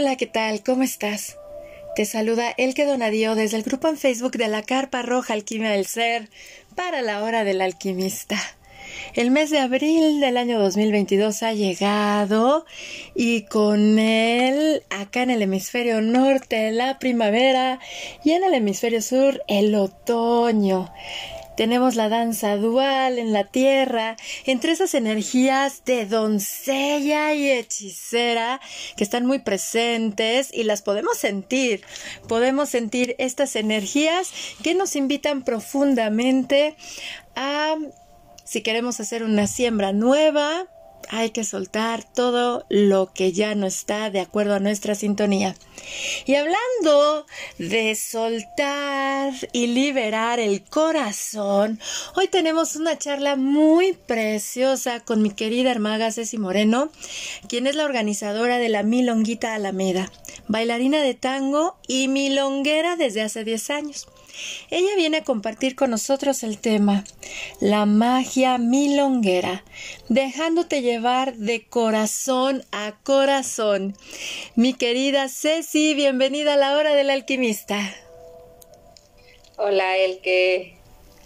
Hola, ¿qué tal? ¿Cómo estás? Te saluda Elke Donadío desde el grupo en Facebook de la Carpa Roja Alquimia del Ser para la Hora del Alquimista. El mes de abril del año 2022 ha llegado y con él acá en el hemisferio norte la primavera y en el hemisferio sur el otoño. Tenemos la danza dual en la tierra, entre esas energías de doncella y hechicera que están muy presentes y las podemos sentir. Podemos sentir estas energías que nos invitan profundamente a, si queremos hacer una siembra nueva, hay que soltar todo lo que ya no está de acuerdo a nuestra sintonía. Y hablando de soltar y liberar el corazón, hoy tenemos una charla muy preciosa con mi querida hermaga Ceci Moreno, quien es la organizadora de la Milonguita Alameda, bailarina de tango y milonguera desde hace 10 años. Ella viene a compartir con nosotros el tema, la magia milonguera, dejándote llevar de corazón a corazón. Mi querida Ceci, bienvenida a la hora del alquimista. Hola, Elke.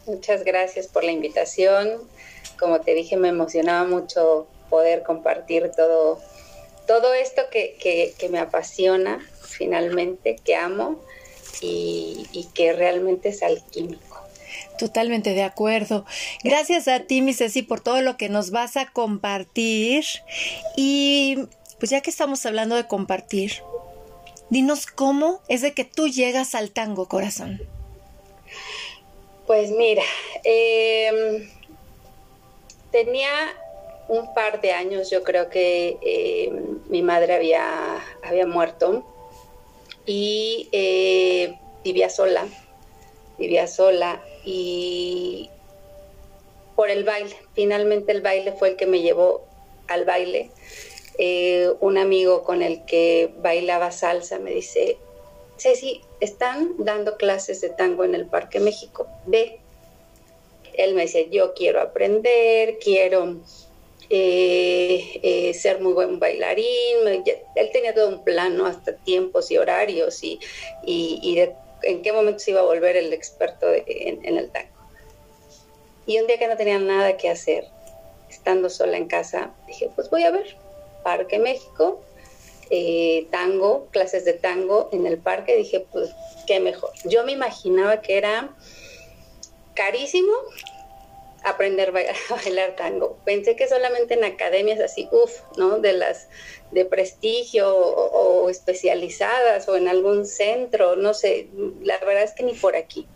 Muchas gracias por la invitación. Como te dije, me emocionaba mucho poder compartir todo, todo esto que, que me apasiona finalmente, que amo y, que realmente es alquímico. Totalmente de acuerdo. Gracias a ti, mi Ceci, por todo lo que nos vas a compartir. Y pues ya que estamos hablando de compartir, dinos cómo es de que tú llegas al tango, corazón. Pues mira, em, tenía un par de años, yo creo que em, mi madre había, había muerto y eh, vivía sola, vivía sola y por el baile, finalmente el baile fue el que me llevó al baile. Eh, un amigo con el que bailaba salsa me dice, Ceci, están dando clases de tango en el Parque México, ve. Él me dice, yo quiero aprender, quiero eh, eh, ser muy buen bailarín. Él tenía todo un plano, hasta tiempos y horarios y, en qué momento se iba a volver el experto en, el tango. Y un día que no tenía nada que hacer, estando sola en casa, dije, pues voy a ver Parque México, eh, tango, clases de tango en el parque. Dije, pues qué mejor. Yo me imaginaba que era carísimo, aprender a bailar tango. Pensé que solamente en academias así, uff, ¿no? De las de prestigio o, especializadas o en algún centro, no sé, la verdad es que ni por aquí.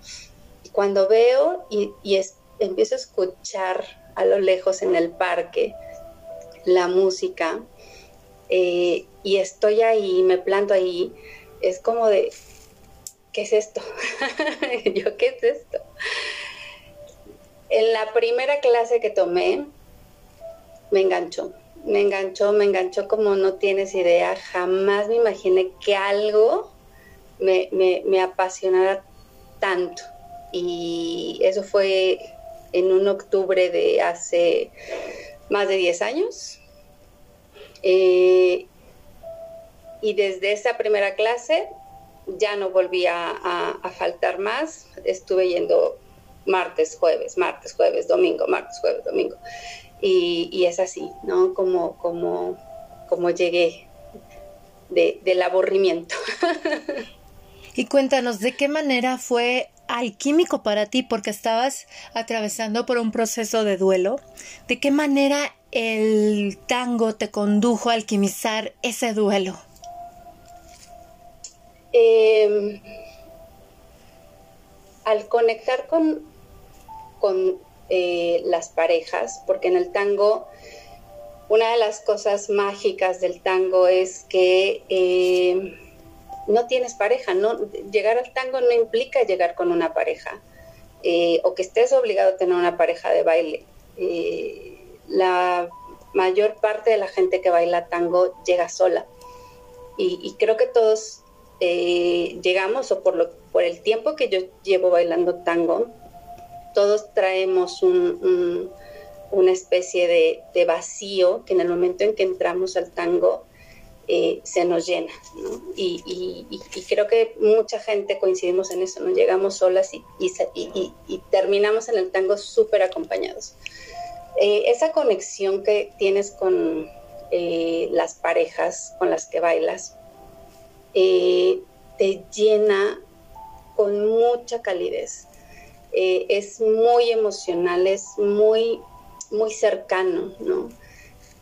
Y cuando veo y, empiezo a escuchar a lo lejos en el parque la música eh, y estoy ahí, me planto ahí, es como de, ¿qué es esto? Yo, ¿qué es esto? En la primera clase que tomé, me enganchó, me enganchó, me enganchó como no tienes idea. Jamás me imaginé que algo me, me, apasionara tanto. Y eso fue en un octubre de hace más de 10 años. Eh, y desde esa primera clase ya no volvía a faltar más. Estuve yendo martes, jueves, martes, jueves, domingo, martes, jueves, domingo. Y, es así, ¿no? Como, como, como llegué del aburrimiento. y cuéntanos, ¿de qué manera fue alquímico para ti? Porque estabas atravesando por un proceso de duelo. ¿De qué manera el tango te condujo a alquimizar ese duelo? Em, al conectar con, con eh, las parejas, porque en el tango, una de las cosas mágicas del tango es que eh, no tienes pareja, no, llegar al tango no implica llegar con una pareja, eh, o que estés obligado a tener una pareja de baile. la mayor parte de la gente que baila tango llega sola. Y, creo que todos llegamos, o por, lo, por el tiempo que yo llevo bailando tango, todos traemos una especie de, vacío que en el momento en que entramos al tango eh, se nos llena. Y, creo que mucha gente coincidimos en eso, ¿no? llegamos solas y, y terminamos en el tango súper acompañados. Eh, esa conexión que tienes con eh, las parejas con las que bailas te llena con mucha calidez. Es muy emocional, es muy, muy cercano, ¿no?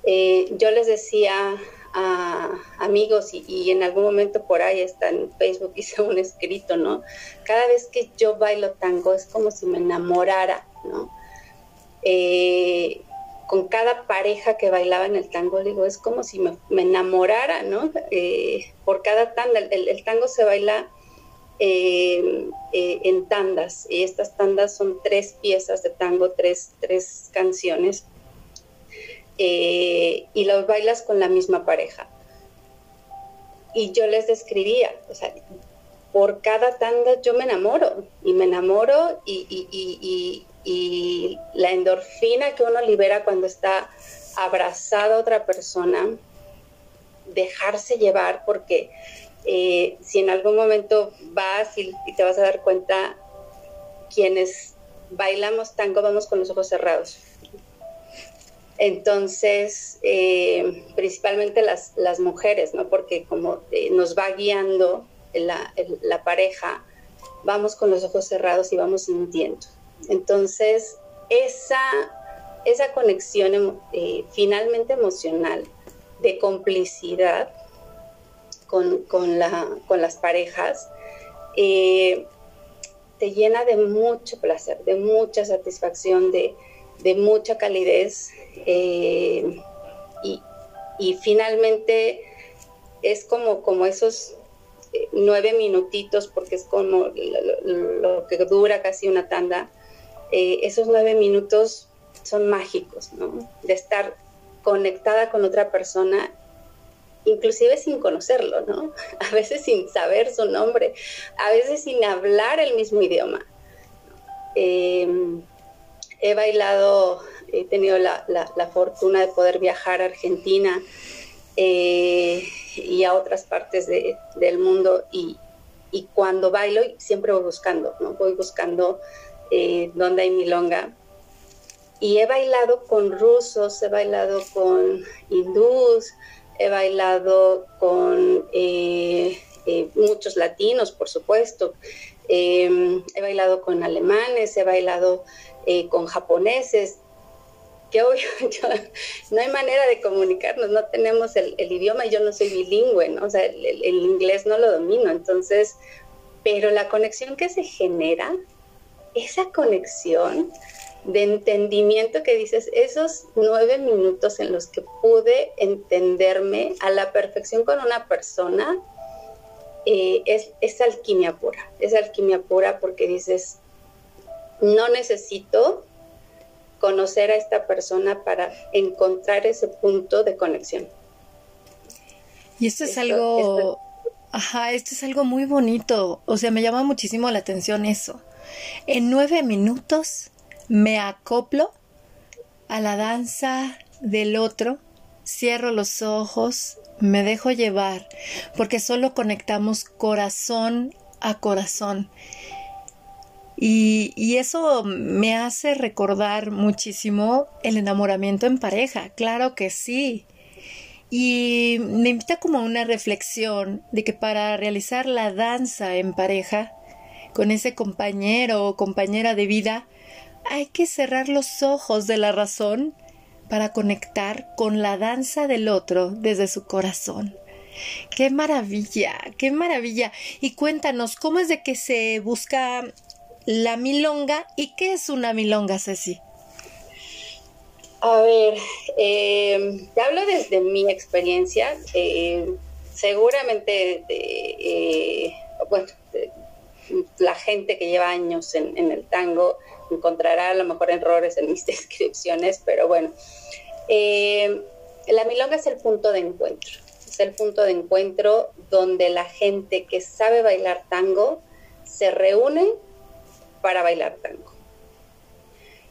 yo les decía a amigos y, en algún momento por ahí está en Facebook hice un escrito, ¿no? Cada vez que yo bailo tango es como si me enamorara, ¿no? Eh, con cada pareja que bailaba en el tango, digo, es como si me, enamorara, ¿no? Eh, por cada tanda, el, tango se baila eh, en tandas y estas tandas son tres piezas de tango, tres, tres canciones eh, y los bailas con la misma pareja. Y yo les describía, o sea, por cada tanda yo me enamoro y me enamoro y, y, y, la endorfina que uno libera cuando está abrazado a otra persona, dejarse llevar porque eh, si en algún momento vas y, te vas a dar cuenta, quienes bailamos tango vamos con los ojos cerrados entonces, eh, principalmente las, las, mujeres, ¿no? Porque como eh, nos va guiando la, la, pareja, vamos con los ojos cerrados y vamos sintiendo. Entonces, esa, esa conexión finalmente emocional de complicidad con, con, la, con las parejas, te llena de mucho placer, de mucha satisfacción, de, mucha calidez eh, y, finalmente es como, esos eh, nueve minutitos, porque es como lo, que dura casi una tanda, eh, esos nueve minutos son mágicos, ¿no? De estar conectada con otra persona, inclusive sin conocerlo, ¿no? A veces sin saber su nombre, a veces sin hablar el mismo idioma. he bailado he tenido la, fortuna de poder viajar a Argentina eh, y a otras partes del mundo y, cuando bailo siempre voy buscando, ¿no? voy buscando eh, dónde hay milonga. Y he bailado con rusos, he bailado con hindús, he bailado con eh, muchos latinos, por supuesto. he bailado con alemanes, he bailado con japoneses, que hoy no hay manera de comunicarnos, no tenemos el, idioma y yo no soy bilingüe, ¿no? O sea, el, inglés no lo domino, entonces, pero la conexión que se genera, esa conexión de entendimiento que dices, esos nueve minutos en los que pude entenderme a la perfección con una persona, eh, es, es alquimia pura, es alquimia pura porque dices, no necesito conocer a esta persona para encontrar ese punto de conexión. Y esto es algo, ajá, esto es algo muy bonito, o sea, me llama muchísimo la atención eso. En nueve minutos me acoplo a la danza del otro, cierro los ojos, me dejo llevar, porque solo conectamos corazón a corazón. Y, eso me hace recordar muchísimo el enamoramiento en pareja, claro que sí. Y me invita como a una reflexión de que para realizar la danza en pareja, con ese compañero o compañera de vida, hay que cerrar los ojos de la razón para conectar con la danza del otro desde su corazón. ¡Qué maravilla! ¡Qué maravilla! Y cuéntanos, ¿cómo es de que se busca la milonga. ¿Y qué es una milonga, Ceci? A ver, eh, te hablo desde mi experiencia. Eh, seguramente, eh, bueno, la gente que lleva años en, el tango encontrará a lo mejor errores en mis descripciones, pero bueno. la milonga es el punto de encuentro. Es el punto de encuentro donde la gente que sabe bailar tango se reúne para bailar tango.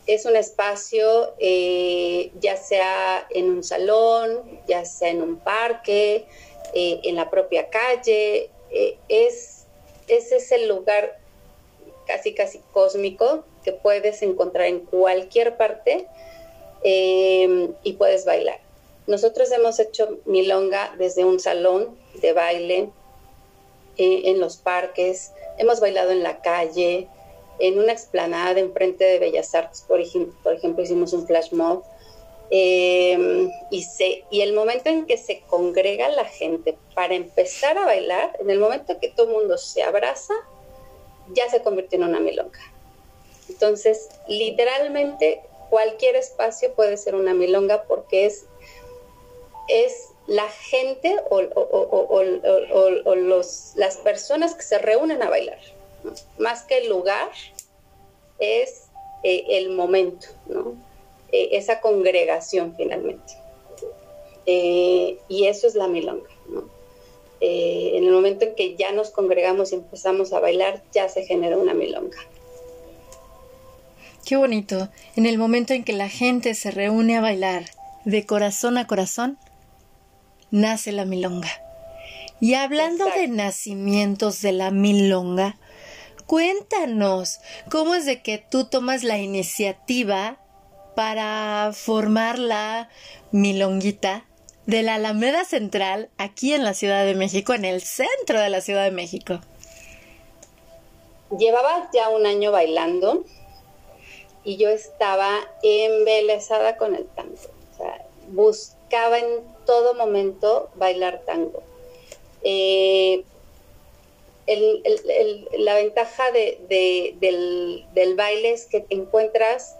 Es un espacio eh, ya sea en un salón, ya sea en un parque, eh, en la propia calle. Eh, es, ese es el lugar casi, casi cósmico que puedes encontrar en cualquier parte y puedes bailar. Nosotros hemos hecho milonga desde un salón de baile, en los parques, hemos bailado en la calle, en una explanada enfrente de Bellas Artes, por, por ejemplo, hicimos un flash mob. Eh, y, el momento en que se congrega la gente para empezar a bailar, en el momento que todo el mundo se abraza, ya se convierte en una milonga. Entonces, literalmente cualquier espacio puede ser una milonga porque es, es la gente o, las personas que se reúnen a bailar más que el lugar, es eh, el momento, ¿no? Eh, esa congregación finalmente. Eh, y eso es la milonga, ¿no? en el momento en que ya nos congregamos y empezamos a bailar, ya se genera una milonga. Qué bonito. En el momento en que la gente se reúne a bailar de corazón a corazón, nace la milonga. Y hablando de nacimientos de la milonga, Cuéntanos, ¿cómo es de que tú tomas la iniciativa para formar la milonguita de la Alameda Central aquí en la Ciudad de México, en el centro de la Ciudad de México? Llevaba ya un año bailando y yo estaba embelesada con el tango. O sea, buscaba en todo momento bailar tango. Eh, la ventaja del, baile es que encuentras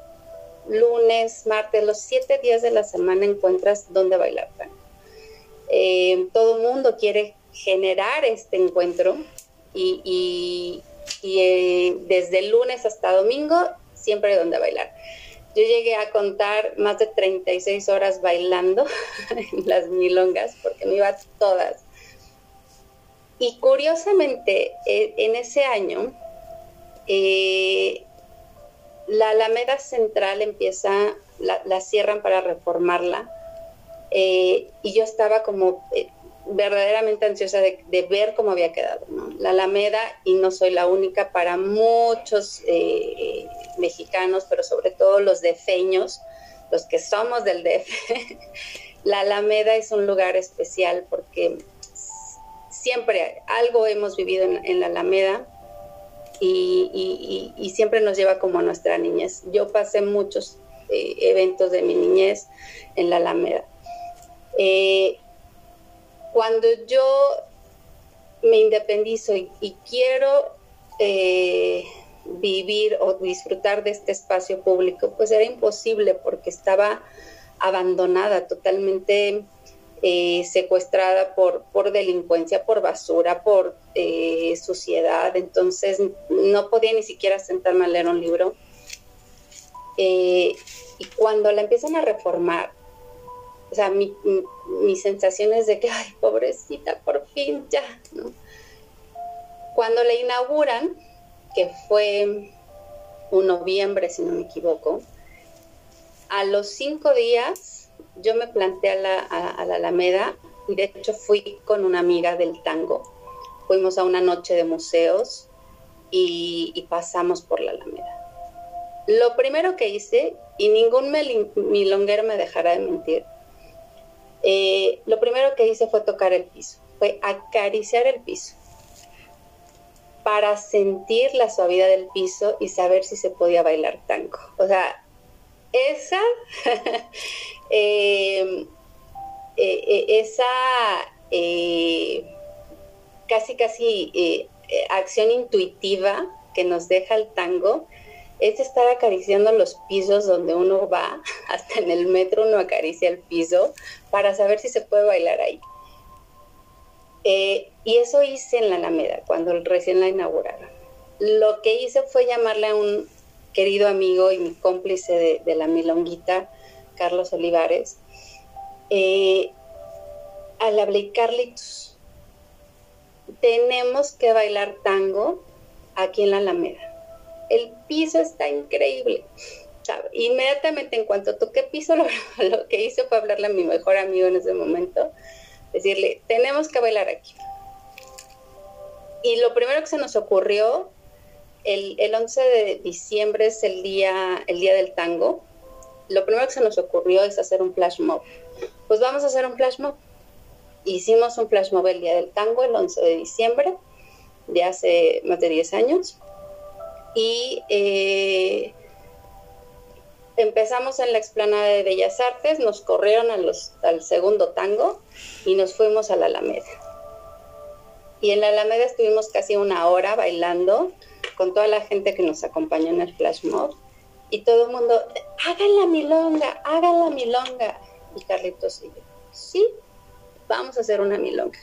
lunes, martes, los siete días de la semana encuentras dónde bailar eh, todo mundo quiere generar este encuentro y, eh, desde lunes hasta domingo siempre hay bailar. Yo llegué a contar más de 36 horas bailando en las milongas porque me iba todas. Y curiosamente, eh, en ese año, la Alameda Central empieza, la, cierran para reformarla, eh, y yo estaba como verdaderamente ansiosa de, ver cómo había quedado. La Alameda, y no soy la única, para muchos mexicanos, pero sobre todo los defeños, los que somos del DF, la Alameda es un lugar especial porque siempre algo hemos vivido en, la Alameda y, siempre nos lleva como a nuestra niñez. Yo pasé muchos eh, eventos de mi niñez en la Alameda. Eh, cuando yo me independizo y, quiero eh, vivir o disfrutar de este espacio público, pues era imposible porque estaba abandonada, totalmente eh, secuestrada por, por delincuencia, por basura, por eh, suciedad, entonces no podía ni siquiera sentarme a leer un libro. Eh, y cuando la empiezan a reformar, o sea, mi, sensación es de que, ay, pobrecita, por fin ya. Cuando la inauguran, que fue un noviembre, si no me equivoco, a los cinco días yo me planté a la, Alameda y de hecho fui con una amiga del tango. Fuimos a una noche de museos y, pasamos por la Alameda. Lo primero que hice, y ningún milonguero me dejará de mentir, eh, lo primero que hice fue tocar el piso, fue acariciar el piso para sentir la suavidad del piso y saber si se podía bailar tango. O sea, esa, em, eh, eh, esa eh, casi, casi acción intuitiva que nos deja el tango es estar acariciando los pisos donde uno va, hasta en el metro uno acaricia el piso para saber si se puede bailar ahí. y eso hice en la Alameda, cuando recién la inauguraron. Lo que hice fue llamarle a un, querido amigo y mi cómplice de, la milonguita, Carlos Olivares, eh, hablar Carlitos, tenemos que bailar tango aquí en la Alameda. El piso está increíble. Inmediatamente en cuanto toqué piso, lo, que hice fue hablarle a mi mejor amigo en ese momento decirle, tenemos que bailar aquí. Y lo primero que se nos ocurrió, el, el 11 de diciembre es el día, el día del tango, lo primero que se nos ocurrió es hacer un flash mob. Pues vamos a hacer un flash mob. Hicimos un flash mob el día del tango, el 11 de diciembre, de hace más de 10 años. Y eh, empezamos en la explanada de Bellas Artes, nos corrieron a los, al segundo tango y nos fuimos a la Alameda. Y en la Alameda estuvimos casi una hora bailando con toda la gente que nos acompañó en el flash mob y todo el mundo, hagan la milonga, hagan la milonga. Y Carlitos y sí, vamos a hacer una milonga.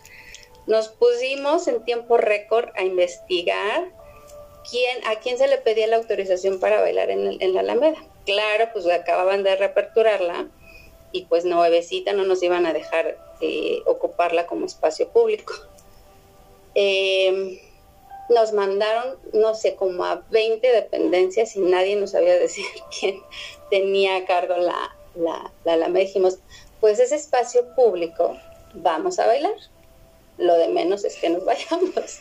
Nos pusimos en tiempo récord a investigar quién, a quién se le pedía la autorización para bailar en, la Alameda. Claro, pues acababan de reaperturarla y pues nuevecita no nos iban a dejar eh, ocuparla como espacio público. Eh, nos mandaron, no sé, como a 20 dependencias y nadie nos sabía decir quién tenía a cargo la, la, la Dijimos, pues ese espacio público, vamos a bailar. Lo de menos es que nos vayamos.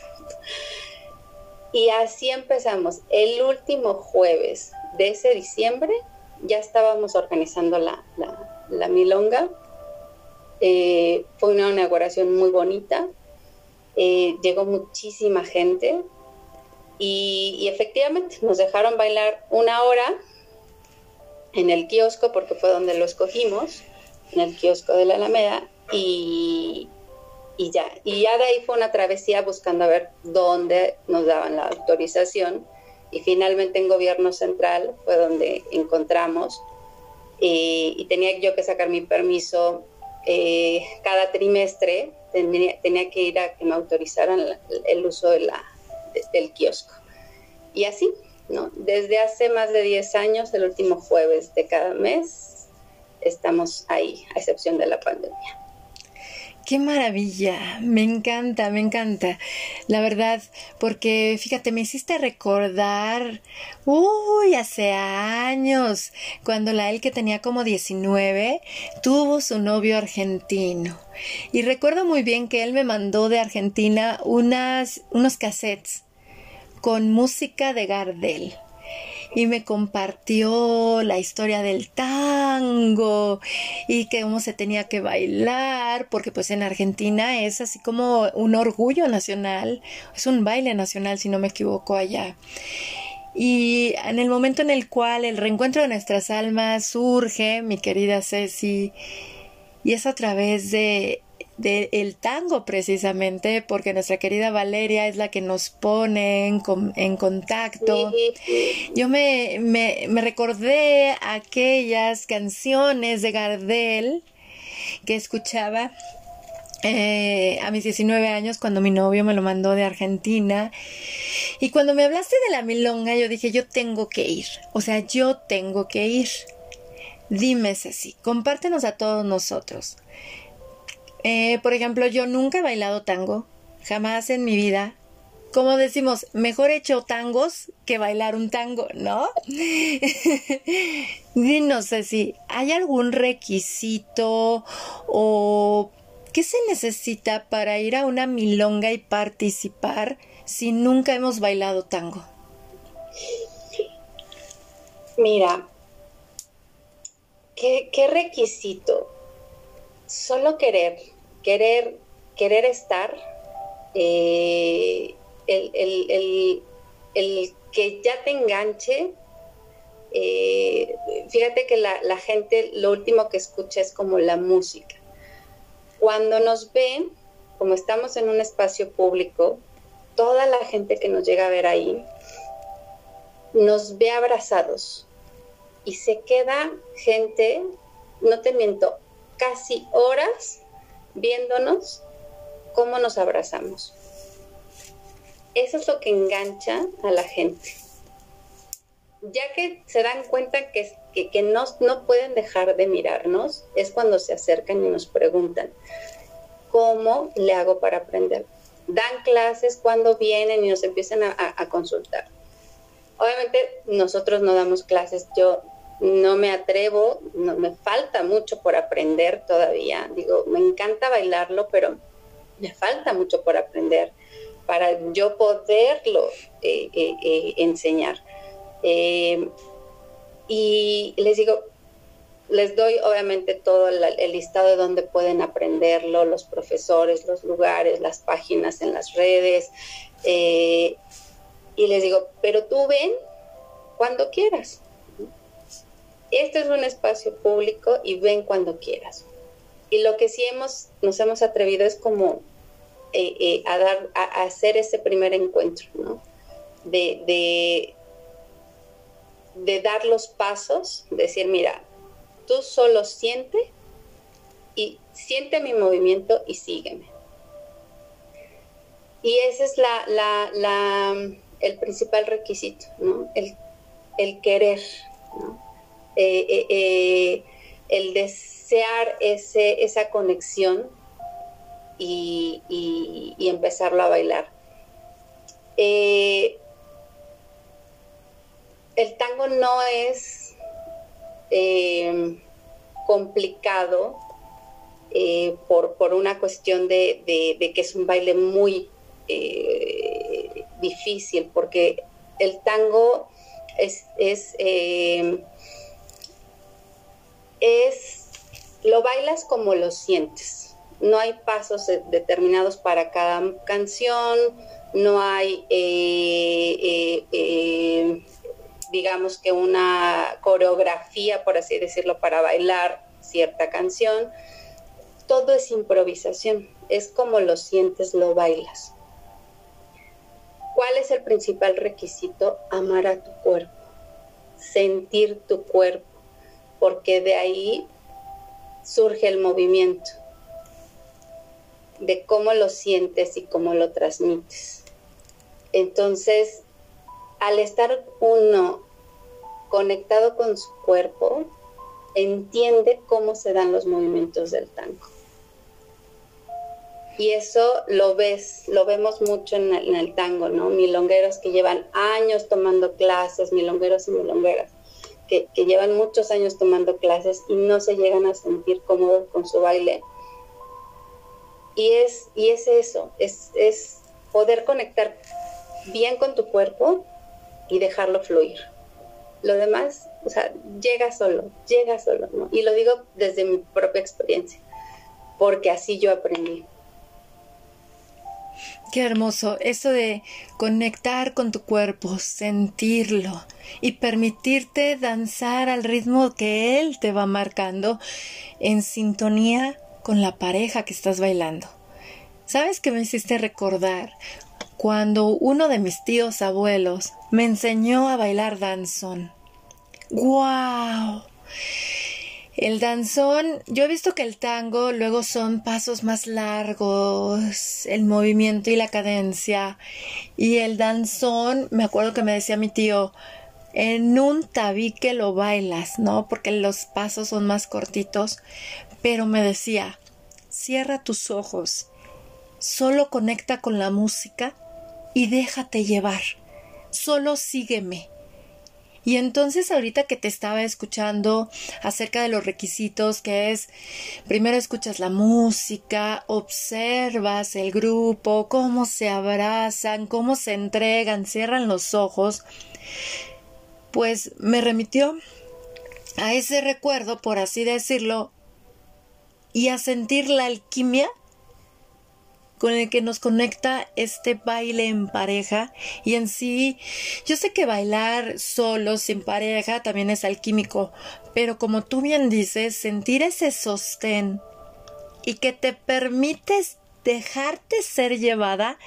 Y así empezamos. El último jueves de ese diciembre ya estábamos organizando la, la, milonga. Eh, fue una inauguración muy bonita. Eh, llegó muchísima gente y, efectivamente nos dejaron bailar una hora en el kiosco porque fue donde lo escogimos, en el kiosco de la Alameda y, y ya. Y ya de ahí fue una travesía buscando a ver dónde nos daban la autorización y finalmente en gobierno central fue donde encontramos eh, y tenía yo que sacar mi permiso eh, cada trimestre tenía, que ir a que me autorizaran el uso de la, del kiosco. Y así, ¿no? Desde hace más de 10 años, el último jueves de cada mes, estamos ahí, a excepción de la pandemia. Qué maravilla, me encanta, me encanta. La verdad, porque fíjate, me hiciste recordar, uy, hace años, cuando la él que tenía como 19 tuvo su novio argentino. Y recuerdo muy bien que él me mandó de Argentina unas, unos cassettes con música de Gardel y me compartió la historia del tango y que cómo se tenía que bailar, porque pues en Argentina es así como un orgullo nacional, es un baile nacional si no me equivoco allá. Y en el momento en el cual el reencuentro de nuestras almas surge, mi querida Ceci, y es a través de del tango precisamente, porque nuestra querida Valeria es la que nos pone en, en contacto. Yo me, me, me, recordé aquellas canciones de Gardel que escuchaba eh, a mis 19 años cuando mi novio me lo mandó de Argentina. Y cuando me hablaste de la milonga, yo dije, yo tengo que ir. O sea, yo tengo que ir. Dime, Ceci, compártenos a todos nosotros. Eh, por ejemplo, yo nunca he bailado tango, jamás en mi vida. Como decimos, mejor he hecho tangos que bailar un tango, ¿no? no sé si hay algún requisito o qué se necesita para ir a una milonga y participar si nunca hemos bailado tango. Mira, ¿qué, qué requisito? Solo querer, querer, querer estar, eh, el, que ya te enganche, eh, fíjate que la, la, gente lo último que escucha es como la música. Cuando nos ven, como estamos en un espacio público, toda la gente que nos llega a ver ahí nos ve abrazados y se queda gente, no te miento, casi horas viéndonos cómo nos abrazamos. Eso es lo que engancha a la gente. Ya que se dan cuenta que, que, no, no pueden dejar de mirarnos, es cuando se acercan y nos preguntan, ¿cómo le hago para aprender? Dan clases cuando vienen y nos empiezan a, a consultar. Obviamente nosotros no damos clases, yo no me atrevo, no, me falta mucho por aprender todavía. Digo, me encanta bailarlo, pero me falta mucho por aprender para yo poderlo eh, eh, eh, enseñar. y les digo, les doy obviamente todo el, listado de donde pueden aprenderlo, los profesores, los lugares, las páginas en las redes. y les digo, pero tú ven cuando quieras. Este es un espacio público y ven cuando quieras. Y lo que sí hemos, nos hemos atrevido es como eh, eh, a, dar, a, hacer ese primer encuentro, ¿no? De, de, dar los pasos, decir, mira, tú solo siente y siente mi movimiento y sígueme. Y ese es la, la, la, el principal requisito, ¿no? El, el querer, ¿no? Eh, el desear ese, esa conexión y, empezarlo a bailar. Eh, el tango no es eh, complicado eh, por, una cuestión de, que es un baile muy difícil, porque el tango es, es, lo bailas como lo sientes no hay pasos determinados para cada canción, no hay, eh, eh, eh, digamos que una coreografía, por así decirlo, para bailar cierta canción. Todo es improvisación, es como lo sientes, lo bailas. ¿Cuál es el principal requisito? Amar a tu cuerpo, sentir tu cuerpo, porque de ahí surge el movimiento de cómo lo sientes y cómo lo transmites. Entonces, al estar uno conectado con su cuerpo, entiende cómo se dan los movimientos del tango. Y eso lo ves, lo vemos mucho en el, tango, ¿no? Milongueros que llevan años tomando clases, milongueros y milongueras, que, llevan muchos años tomando clases y no se llegan a sentir cómodos con su baile y es, y es eso, es, es poder conectar bien con tu cuerpo y dejarlo fluir. Lo demás, o sea, llega solo, llega solo. Y lo digo desde mi propia experiencia, porque así yo aprendí. Qué hermoso, eso de conectar con tu cuerpo, sentirlo y permitirte danzar al ritmo que él te va marcando en sintonía con la pareja que estás bailando. ¿Sabes qué me hiciste recordar? Cuando uno de mis tíos abuelos me enseñó a bailar danzón. ¡Guau! El danzón, yo he visto que el tango luego son pasos más largos, el movimiento y la cadencia. Y el danzón, me acuerdo que me decía mi tío, en un tabique lo bailas, ¿no? Porque los pasos son más cortitos, pero me decía, cierra tus ojos, solo conecta con la música y déjate llevar, solo sígueme. Y entonces ahorita que te estaba escuchando acerca de los requisitos, que es, primero escuchas la música, observas el grupo, cómo se abrazan, cómo se entregan, cierran los ojos, pues me remitió a ese recuerdo, por así decirlo, y a sentir la alquimia con el que nos conecta este baile en pareja y en sí yo sé que bailar solo sin pareja también es alquímico pero como tú bien dices sentir ese sostén y que te permites dejarte ser llevada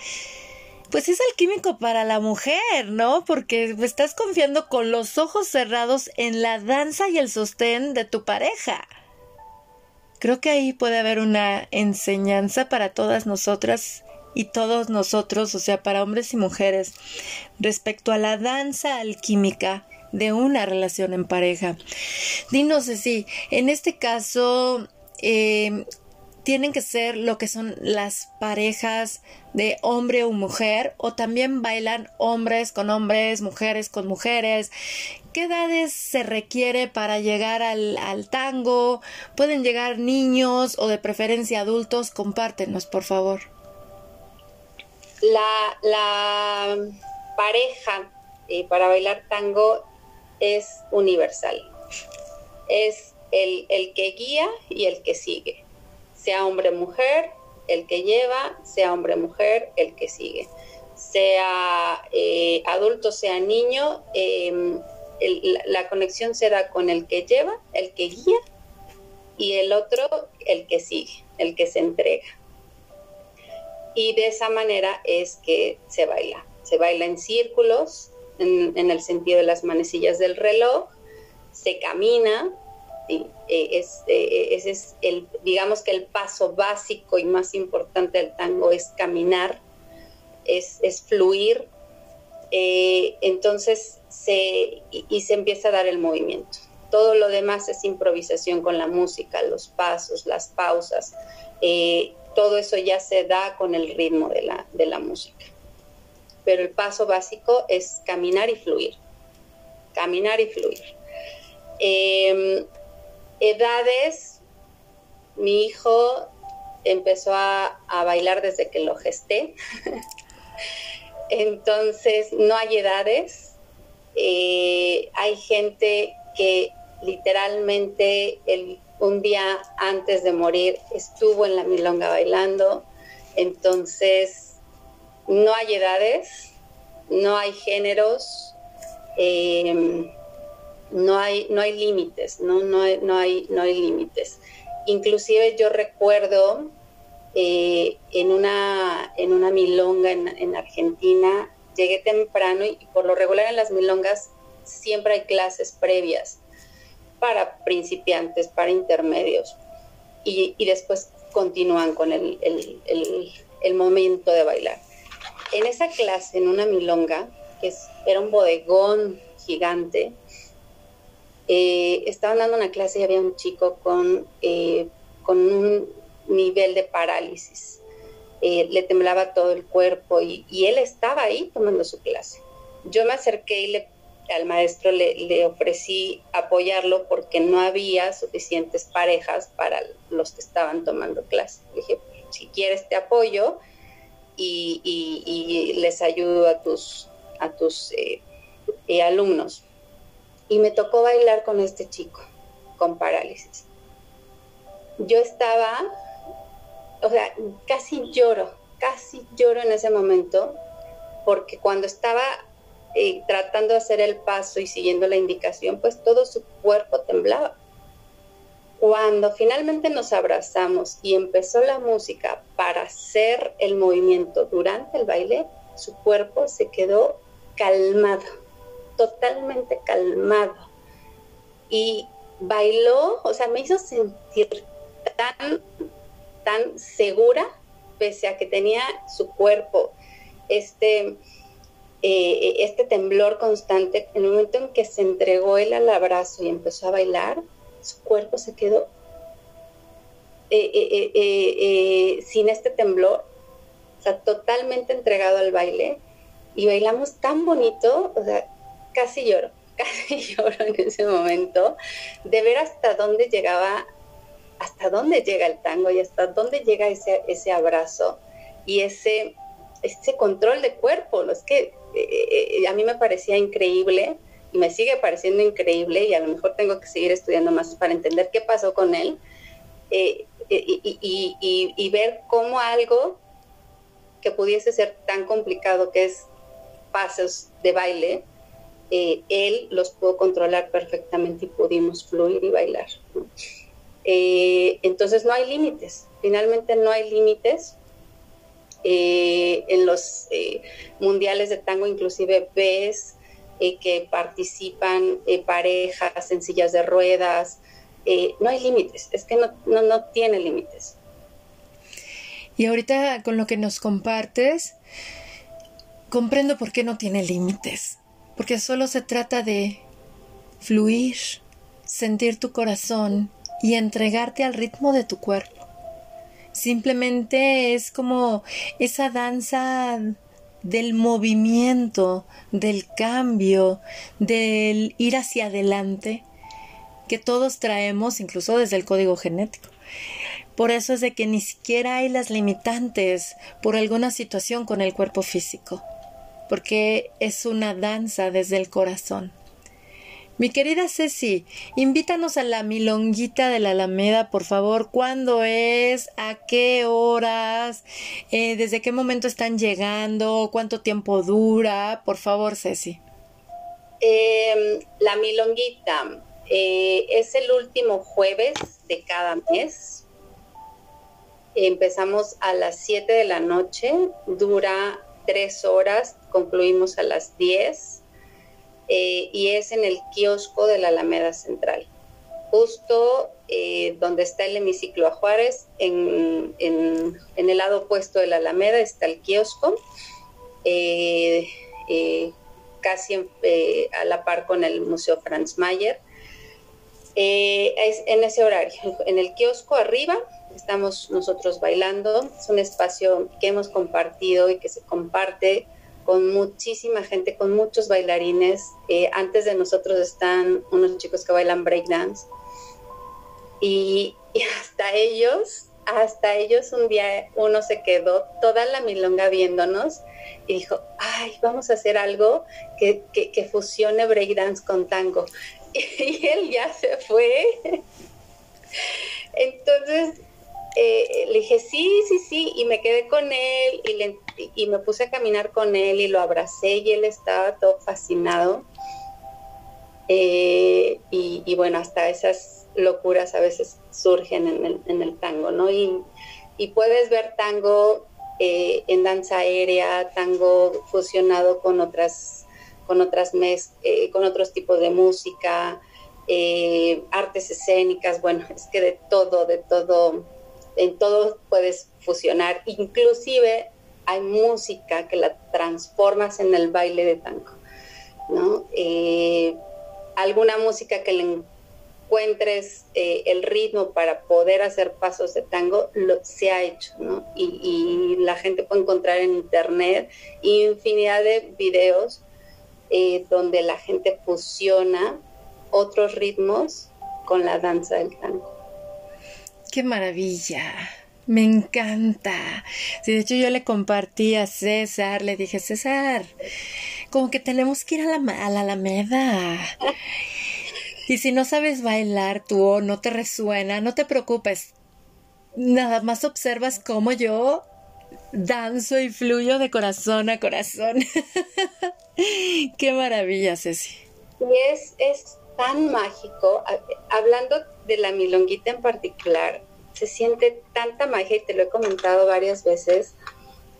pues es alquímico para la mujer, ¿no? Porque estás confiando con los ojos cerrados en la danza y el sostén de tu pareja. Creo que ahí puede haber una enseñanza para todas nosotras y todos nosotros, o sea, para hombres y mujeres, respecto a la danza alquímica de una relación en pareja. Dinos si en este caso, eh, tienen que ser lo que son las parejas de hombre o mujer o también bailan hombres con hombres, mujeres con mujeres. ¿Qué edades se requiere para llegar al, tango? ¿Pueden llegar niños o de preferencia adultos? Compártenos, por favor. La, la pareja eh, para bailar tango es universal. Es el, el que guía y el que sigue sea hombre-mujer, el que lleva, sea hombre-mujer, el que sigue. Sea eh, adulto, sea niño, em, la conexión se da con el que lleva, el que guía, y el otro, el que sigue, el que se entrega. Y de esa manera es que se baila. Se baila en círculos, en, en el sentido de las manecillas del reloj, se camina, eh, es, eh, ese es el, digamos que el paso básico y más importante del tango es caminar, es, fluir, eh, entonces se, y, se empieza a dar el movimiento. Todo lo demás es improvisación con la música, los pasos, las pausas, todo eso ya se da con el ritmo de la, de la música. Pero el paso básico es caminar y fluir, caminar y fluir. Em, edades, mi hijo empezó a, bailar desde que lo gesté. Entonces, no hay edades. Eh, hay gente que literalmente el, un día antes de morir estuvo en la milonga bailando. Entonces, no hay edades, no hay géneros. Eh, no hay, no hay límites, ¿no? No, hay, no, hay, no hay límites. Inclusive yo recuerdo eh, en, una, en una milonga en, Argentina, llegué temprano y, por lo regular en las milongas siempre hay clases previas para principiantes, para intermedios y, después continúan con el, el, momento de bailar. En esa clase, en una milonga, que era un bodegón gigante, eh, estaban dando una clase y había un chico con, eh, con un nivel de parálisis. Eh, le temblaba todo el cuerpo y, él estaba ahí tomando su clase. Yo me acerqué y le, al maestro le, ofrecí apoyarlo porque no había suficientes parejas para los que estaban tomando clase. Le dije, si quieres te apoyo y, y les ayudo a tus, a tus alumnos y me tocó bailar con este chico con parálisis. Yo estaba, o sea, casi lloro, casi lloro en ese momento, porque cuando estaba eh, tratando de hacer el paso y siguiendo la indicación, pues todo su cuerpo temblaba. Cuando finalmente nos abrazamos y empezó la música para hacer el movimiento durante el baile, su cuerpo se quedó calmado totalmente calmado. Y bailó, o sea, me hizo sentir tan, tan segura, pese a que tenía su cuerpo, este, eh, este temblor constante. En el momento en que se entregó él al abrazo y empezó a bailar, su cuerpo se quedó eh, eh, sin este temblor, o sea, totalmente entregado al baile. Y bailamos tan bonito, o sea, casi lloro, casi lloro en ese momento, de ver hasta dónde llegaba, hasta dónde llega el tango y hasta dónde llega ese, ese abrazo y ese, ese control de cuerpo. Es que eh, eh, a mí me parecía increíble y me sigue pareciendo increíble y a lo mejor tengo que seguir estudiando más para entender qué pasó con él eh, y, y ver cómo algo que pudiese ser tan complicado que es pasos de baile, eh, él los pudo controlar perfectamente y pudimos fluir y bailar. Eh, entonces no hay límites, finalmente no hay límites. Eh, en los mundiales de tango inclusive ves que participan parejas en sillas de ruedas, no hay límites, es que no, no, no tiene límites. Y ahorita con lo que nos compartes, comprendo por qué no tiene límites porque solo se trata de fluir, sentir tu corazón y entregarte al ritmo de tu cuerpo. simplemente es como esa danza del movimiento, del cambio, del ir hacia adelante que todos traemos, incluso desde el código genético. Por eso es de que ni siquiera hay las limitantes por alguna situación con el cuerpo físico, porque es una danza desde el corazón. Mi querida Ceci, invítanos a la milonguita de la Alameda, por favor. ¿Cuándo es? ¿A qué horas? Eh, ¿Desde qué momento están llegando? ¿Cuánto tiempo dura? Por favor, Ceci. Em, la milonguita eh, es el último jueves de cada mes. Empezamos a las 7 de la noche, dura tres horas, concluimos a las 10 eh, y es en el kiosco de la Alameda Central, justo eh, donde está el hemiciclo a Juárez, en, el lado opuesto de la Alameda está el kiosco, eh, casi a la par con el Museo Franz Mayer. es en ese horario, en el kiosco arriba estamos nosotros bailando, es un espacio que hemos compartido y que se comparte con muchísima gente, con muchos bailarines. Eh, antes de nosotros están unos chicos que bailan breakdance. Y, y hasta ellos, hasta ellos un día uno se quedó toda la milonga viéndonos y dijo, ay, vamos a hacer algo que, que, que fusione breakdance con tango. Y él ya se fue. Entonces, eh, le dije, sí, sí, sí, y me quedé con él y, y me puse a caminar con él y lo abracé y él estaba todo fascinado. Eh, y, bueno, hasta esas locuras a veces surgen en el, tango, ¿no? Y, puedes ver tango eh, en danza aérea, tango fusionado con otras, con otras mes, con otros tipos de música, artes escénicas, bueno, es que de todo, de todo en todo puedes fusionar, inclusive hay música que la transformas en el baile de tango, ¿no? Eh, alguna música que le encuentres eh, el ritmo para poder hacer pasos de tango, lo, se ha hecho, ¿no? Y, la gente puede encontrar en internet infinidad de videos eh, donde la gente fusiona otros ritmos con la danza del tango. ¡Qué maravilla! Me encanta. de hecho yo le compartí a César, le dije, César, como que tenemos que ir a la, a la Alameda. Y si no sabes bailar tú o no te resuena, no te preocupes. Nada más observas cómo yo danzo y fluyo de corazón a corazón. Qué maravilla, Ceci. Y es, es tan mágico, hablando de la milonguita en particular, se siente tanta magia, y te lo he comentado varias veces,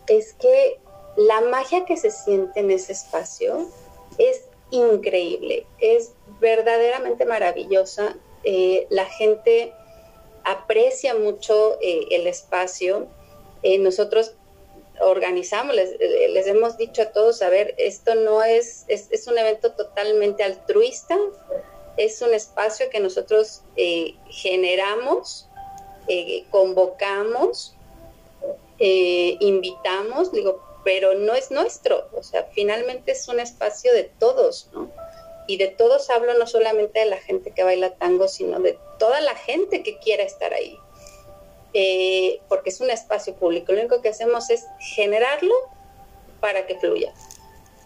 es que la magia que se siente en ese espacio es increíble, es verdaderamente maravillosa. Eh, la gente aprecia mucho eh, el espacio. Eh, nosotros organizamos, les, hemos dicho a todos, a ver, esto no es, es un evento totalmente altruista, es un espacio que nosotros eh, generamos, eh, convocamos, eh, invitamos, digo, pero no es nuestro, o sea, finalmente es un espacio de todos, ¿no? Y de todos hablo no solamente de la gente que baila tango, sino de toda la gente que quiera estar ahí. porque es un espacio público. Lo único que hacemos es generarlo para que fluya.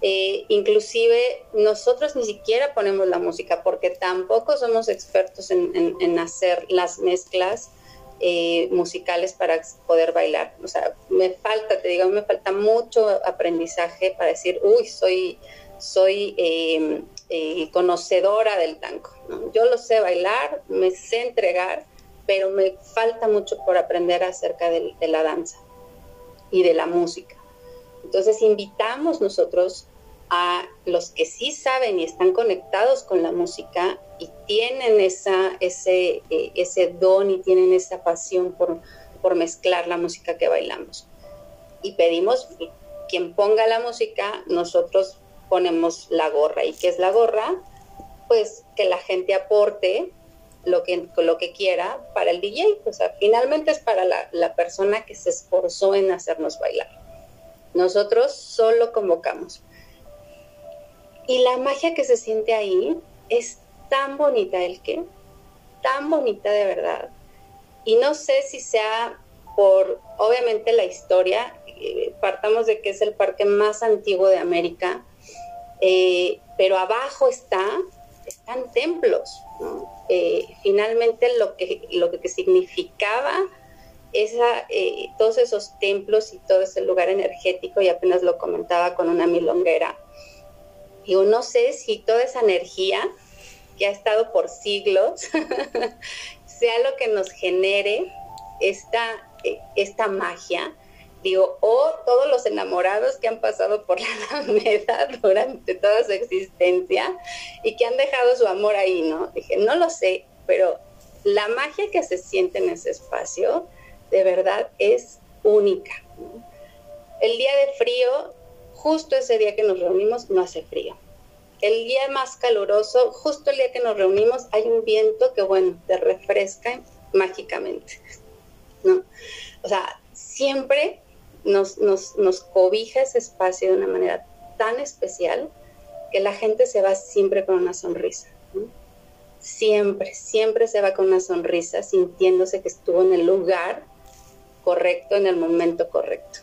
Eh, inclusive nosotros ni siquiera ponemos la música porque tampoco somos expertos en, hacer las mezclas eh, musicales para poder bailar. O sea, me falta, te digo, me falta mucho aprendizaje para decir, uy, soy, soy em, eh, conocedora del tango. Yo lo sé bailar, me sé entregar, pero me falta mucho por aprender acerca de la danza y de la música. Entonces invitamos nosotros a los que sí saben y están conectados con la música y tienen esa, ese, eh, ese don y tienen esa pasión por, por mezclar la música que bailamos. Y pedimos, quien ponga la música, nosotros ponemos la gorra. ¿Y qué es la gorra? Pues que la gente aporte lo que, lo que quiera para el DJ. O sea, finalmente es para la, la persona que se esforzó en hacernos bailar. Nosotros solo convocamos. Y la magia que se siente ahí es tan bonita, el que, tan bonita de verdad. Y no sé si sea por, obviamente, la historia, eh, partamos de que es el parque más antiguo de América, eh, pero abajo está, están templos. Eh, finalmente lo que, lo que significaba esa, todos esos templos y todo ese lugar energético, y apenas lo comentaba con una milonguera, digo, no sé si toda esa energía que ha estado por siglos sea lo que nos genere esta, esta magia digo, o todos los enamorados que han pasado por la Alameda durante toda su existencia y que han dejado su amor ahí, ¿no? Dije, no lo sé, pero la magia que se siente en ese espacio, de verdad, es única. El día de frío, justo ese día que nos reunimos, no hace frío. El día más caluroso, justo el día que nos reunimos, hay un viento que, bueno, te refresca mágicamente, ¿no? O sea, siempre nos, nos, cobija ese espacio de una manera tan especial que la gente se va siempre con una sonrisa. Siempre, siempre se va con una sonrisa sintiéndose que estuvo en el lugar correcto, en el momento correcto.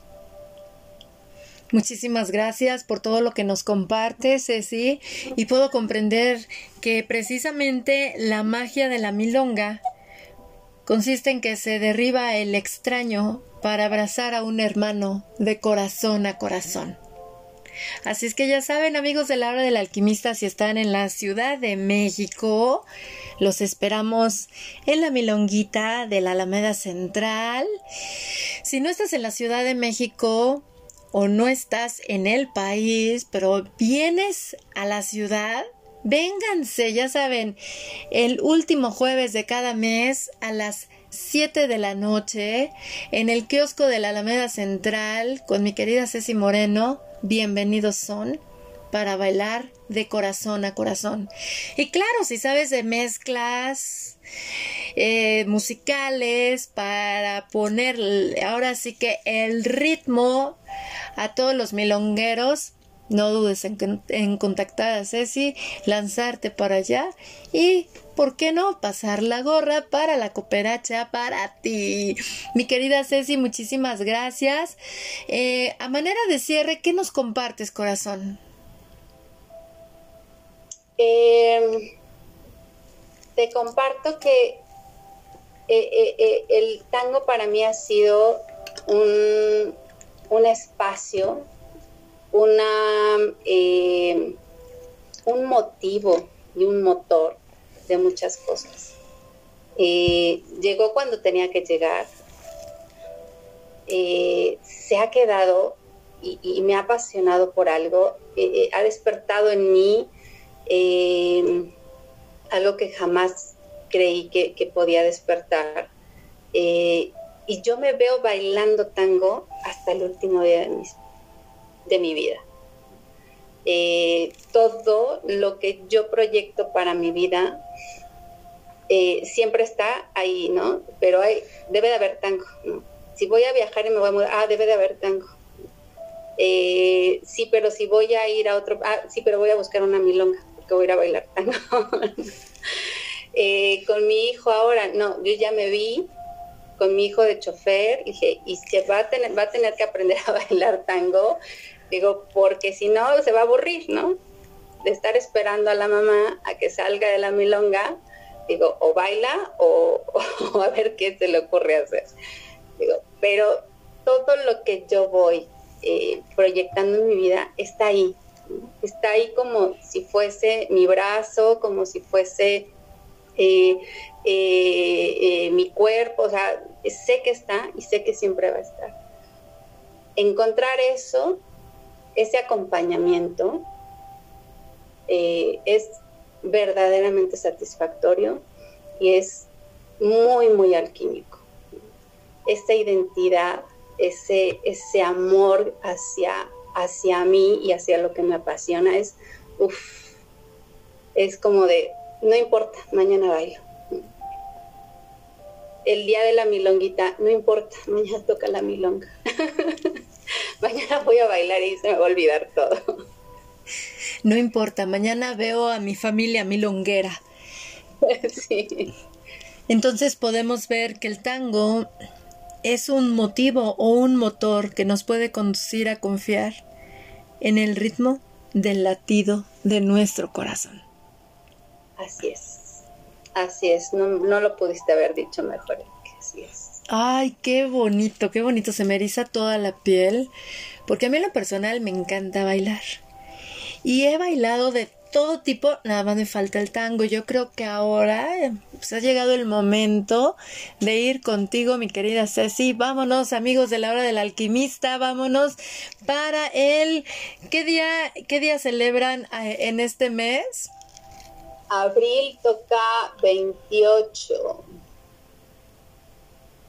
Muchísimas gracias por todo lo que nos compartes, Ceci, y puedo comprender que precisamente la magia de la milonga consiste en que se derriba el extraño para abrazar a un hermano de corazón a corazón. Así es que ya saben, amigos de la hora del alquimista, si están en la Ciudad de México, los esperamos en la Milonguita de la Alameda Central. Si no estás en la Ciudad de México o no estás en el país, pero vienes a la ciudad, vénganse, ya saben, el último jueves de cada mes a las 7 de la noche en el kiosco de la Alameda Central con mi querida Ceci Moreno. Bienvenidos son para bailar de corazón a corazón. Y claro, si sabes de mezclas eh, musicales para poner ahora sí que el ritmo a todos los milongueros, no dudes en, contactar a Ceci, lanzarte para allá y ¿por qué no pasar la gorra para la cooperacha para ti? Mi querida Ceci, muchísimas gracias. Eh, a manera de cierre, ¿qué nos compartes, corazón? Em, te comparto que eh, eh, el tango para mí ha sido un, un espacio, una, un motivo y un motor de muchas cosas. Eh, llegó cuando tenía que llegar, eh, se ha quedado y, me ha apasionado por algo, eh, ha despertado en mí algo que jamás creí que, podía despertar. y yo me veo bailando tango hasta el último día de de mi vida. Eh, todo lo que yo proyecto para mi vida eh, siempre está ahí, ¿no? Pero hay, debe de haber tango, Si voy a viajar y me voy a mudar, ah, debe de haber tango. Eh, sí, pero si voy a ir a otro, ah, sí, pero voy a buscar una milonga, porque voy a ir a bailar tango. con mi hijo ahora, no, yo ya me vi con mi hijo de chofer y dije, y se va a tener, va a tener que aprender a bailar tango, Digo, porque si no, se va a aburrir, ¿no? De estar esperando a la mamá a que salga de la milonga, digo, o baila o, a ver qué se le ocurre hacer. Digo, pero todo lo que yo voy eh, proyectando en mi vida está ahí. Está ahí como si fuese mi brazo, como si fuese eh, eh, mi cuerpo, o sea, sé que está y sé que siempre va a estar. Encontrar eso ese acompañamiento eh, es verdaderamente satisfactorio y es muy, muy alquímico. Esa identidad, ese, ese amor hacia, hacia mí y hacia lo que me apasiona es, es como de, no importa, mañana bailo. el día de la milonguita, no importa, mañana toca la milonga. mañana voy a bailar y se me va a olvidar todo. No importa, mañana veo a mi familia milonguera. sí. Entonces podemos ver que el tango es un motivo o un motor que nos puede conducir a confiar en el ritmo del latido de nuestro corazón. Así es. Así es, no, lo pudiste haber dicho mejor. Así es. Ay, qué bonito, qué bonito, se me eriza toda la piel, porque a mí en lo personal me encanta bailar. Y he bailado de todo tipo, nada más me falta el tango. Yo creo que ahora pues, ha llegado el momento de ir contigo, mi querida Ceci. Vámonos, amigos de la hora del alquimista, vámonos para el ¿qué día qué día celebran eh, en este mes? Abril toca 28.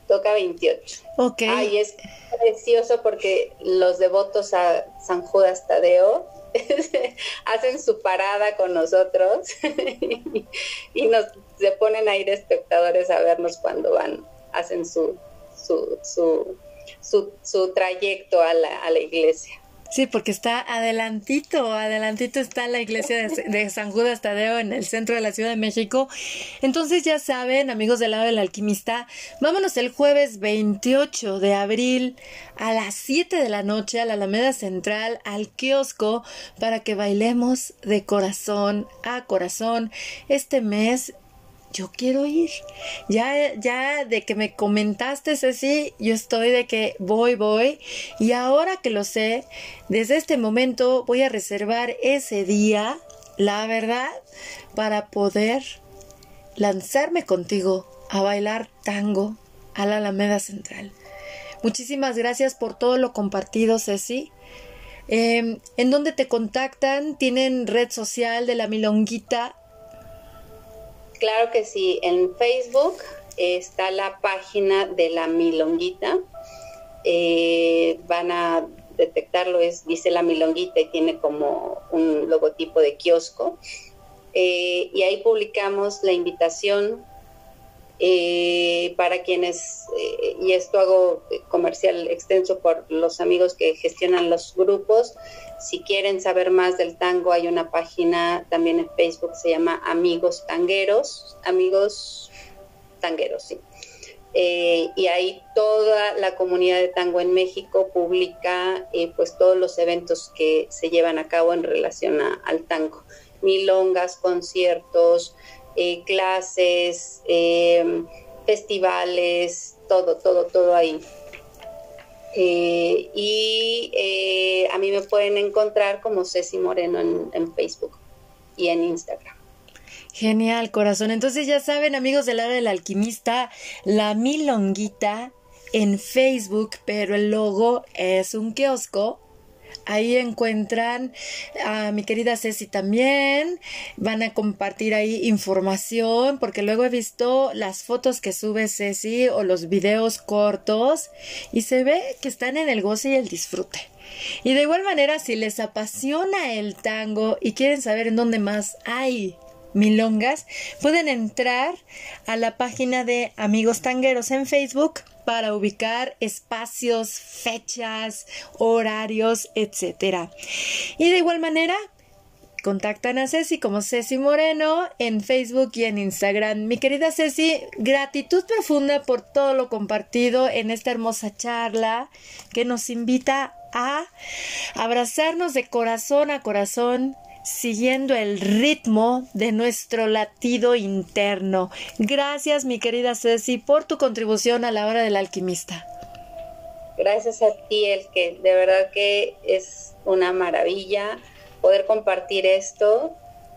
Toca 28. Ok. Ay, es precioso porque los devotos a San Judas Tadeo hacen su parada con nosotros y nos se ponen a ir espectadores a vernos cuando van, hacen su, su, su, su, su trayecto a la, a la iglesia. Sí, porque está adelantito, adelantito está la iglesia de, San Judas Tadeo en el centro de la Ciudad de México. Entonces ya saben, amigos del lado del alquimista, vámonos el jueves 28 de abril a las 7 de la noche a la Alameda Central, al kiosco, para que bailemos de corazón a corazón este mes yo quiero ir. Ya, ya de que me comentaste, Ceci, yo estoy de que voy, voy. Y ahora que lo sé, desde este momento voy a reservar ese día, la verdad, para poder lanzarme contigo a bailar tango a la Alameda Central. Muchísimas gracias por todo lo compartido, Ceci. Em, ¿En dónde te contactan? ¿Tienen red social de la Milonguita? Claro que sí, en Facebook está la página de la Milonguita. Eh, van a detectarlo, es, dice la Milonguita y tiene como un logotipo de kiosco. Eh, y ahí publicamos la invitación eh, para quienes, y esto hago comercial extenso por los amigos que gestionan los grupos, si quieren saber más del tango, hay una página también en Facebook, se llama Amigos Tangueros, Amigos Tangueros, sí. Eh, y ahí toda la comunidad de tango en México publica eh, pues todos los eventos que se llevan a cabo en relación al tango, milongas, conciertos, eh, clases, festivales, todo, todo, todo ahí. Eh, y eh, a mí me pueden encontrar como Ceci Moreno en, Facebook y en Instagram. Genial, corazón. Entonces ya saben, amigos del área del alquimista, la milonguita en Facebook, pero el logo es un kiosco Ahí encuentran a mi querida Ceci también. Van a compartir ahí información porque luego he visto las fotos que sube Ceci o los videos cortos y se ve que están en el goce y el disfrute. Y de igual manera, si les apasiona el tango y quieren saber en dónde más hay milongas, pueden entrar a la página de Amigos Tangueros en Facebook para ubicar espacios, fechas, horarios, etc. Y de igual manera, contactan a Ceci como Ceci Moreno en Facebook y en Instagram. Mi querida Ceci, gratitud profunda por todo lo compartido en esta hermosa charla que nos invita a abrazarnos de corazón a corazón siguiendo el ritmo de nuestro latido interno. Gracias, mi querida Ceci, por tu contribución a la hora del alquimista. Gracias a ti, el que de verdad que es una maravilla poder compartir esto.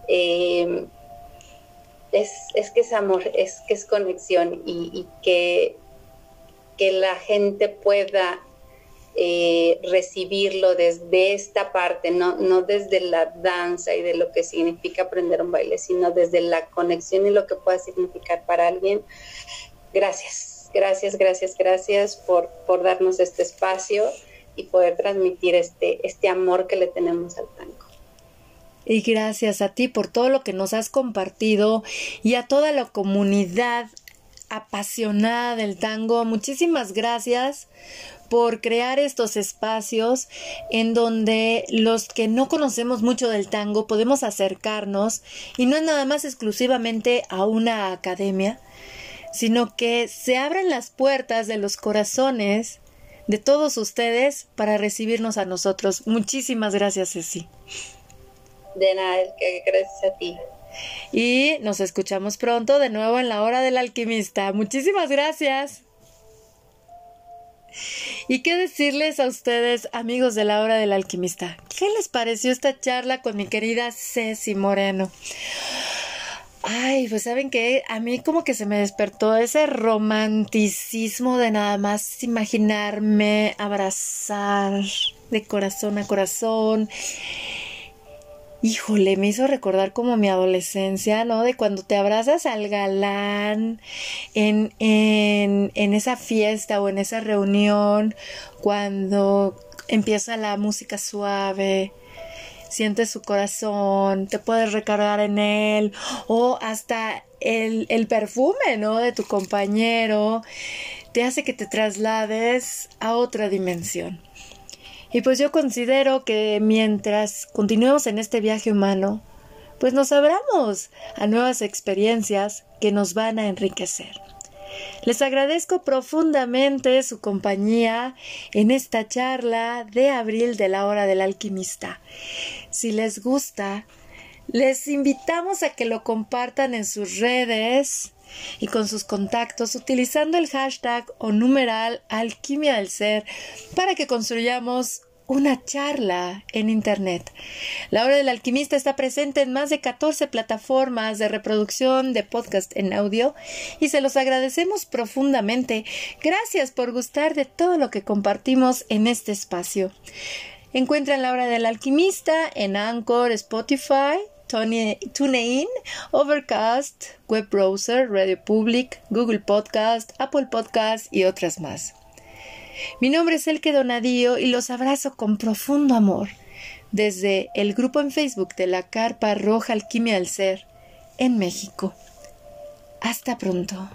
Eh, es, que es amor, es que es conexión y, y que, que la gente pueda eh, recibirlo desde esta parte, no, no desde la danza y de lo que significa aprender un baile, sino desde la conexión y lo que pueda significar para alguien. Gracias, gracias, gracias, gracias por, por darnos este espacio y poder transmitir este, este amor que le tenemos al tango. Y gracias a ti por todo lo que nos has compartido y a toda la comunidad apasionada del tango. Muchísimas gracias por crear estos espacios en donde los que no conocemos mucho del tango podemos acercarnos y no es nada más exclusivamente a una academia, sino que se abren las puertas de los corazones de todos ustedes para recibirnos a nosotros. Muchísimas gracias, Ceci. De nada, gracias a ti. Y nos escuchamos pronto de nuevo en la hora del alquimista. Muchísimas gracias. ¿Y qué decirles a ustedes, amigos de la hora del alquimista? ¿Qué les pareció esta charla con mi querida Ceci Moreno? Ay, pues saben que a mí como que se me despertó ese romanticismo de nada más imaginarme abrazar de corazón a corazón híjole, me hizo recordar como mi adolescencia, ¿no? De cuando te abrazas al galán en, en, en esa fiesta o en esa reunión, cuando empieza la música suave, sientes su corazón, te puedes recargar en él, o hasta el, el perfume, ¿no? De tu compañero, te hace que te traslades a otra dimensión. Y pues yo considero que mientras continuemos en este viaje humano, pues nos abramos a nuevas experiencias que nos van a enriquecer. Les agradezco profundamente su compañía en esta charla de abril de la hora del alquimista. Si les gusta, les invitamos a que lo compartan en sus redes y con sus contactos utilizando el hashtag o numeral alquimia del ser para que construyamos una charla en Internet. La hora del alquimista está presente en más de 14 plataformas de reproducción de podcast en audio y se los agradecemos profundamente. Gracias por gustar de todo lo que compartimos en este espacio. Encuentran la hora del alquimista en Anchor, Spotify, TuneIn, Overcast, Web Browser, Radio Public, Google Podcast, Apple Podcast y otras más. Mi nombre es Elke Donadío y los abrazo con profundo amor desde el grupo en Facebook de la Carpa Roja Alquimia del Ser en México. Hasta pronto.